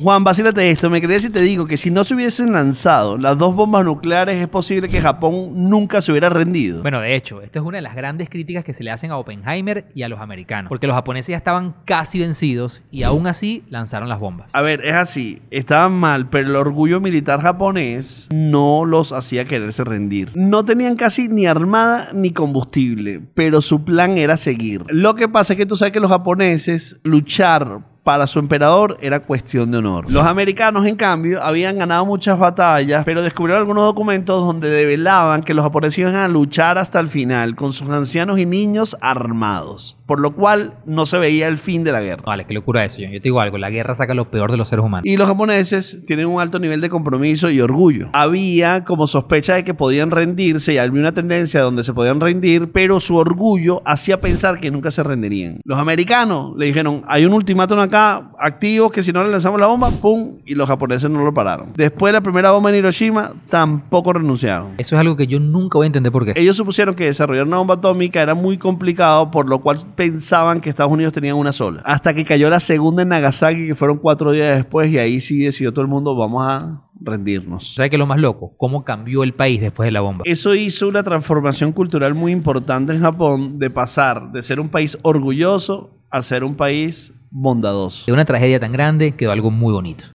Juan, vacílate esto. Me quedé si te digo que si no se hubiesen lanzado las dos bombas nucleares, es posible que Japón nunca se hubiera rendido. Bueno, de hecho, esta es una de las grandes críticas que se le hacen a Oppenheimer y a los americanos, porque los japoneses ya estaban casi vencidos y aún así lanzaron las bombas. A ver, es así. Estaban mal, pero el orgullo militar japonés no los hacía quererse rendir. No tenían casi ni armada ni combustible, pero su plan era seguir. Lo que pasa es que tú sabes que los japoneses luchar para su emperador era cuestión de honor. Los americanos, en cambio, habían ganado muchas batallas, pero descubrieron algunos documentos donde develaban que los japoneses iban a luchar hasta el final con sus ancianos y niños armados, por lo cual no se veía el fin de la guerra. Vale, qué locura eso, John. Yo te digo algo, la guerra saca lo peor de los seres humanos. Y los japoneses tienen un alto nivel de compromiso y orgullo. Había como sospecha de que podían rendirse y había una tendencia donde se podían rendir, pero su orgullo hacía pensar que nunca se rendirían. Los americanos le dijeron, hay un ultimátum acá, activo, que si no le lanzamos la bomba, ¡pum! Y los japoneses no lo pararon. Después de la primera bomba en Hiroshima, tampoco renunciaron. Eso es algo que yo nunca voy a entender por qué. Ellos supusieron que desarrollar una bomba atómica era muy complicado, por lo cual pensaban que Estados Unidos tenía una sola. Hasta que cayó la segunda en Nagasaki, que fueron cuatro días después, y ahí sí decidió todo el mundo, vamos a rendirnos. ¿Sabes qué es lo más loco? ¿Cómo cambió el país después de la bomba? Eso hizo una transformación cultural muy importante en Japón, de pasar de ser un país orgulloso a ser un país bondadoso. De una tragedia tan grande quedó algo muy bonito.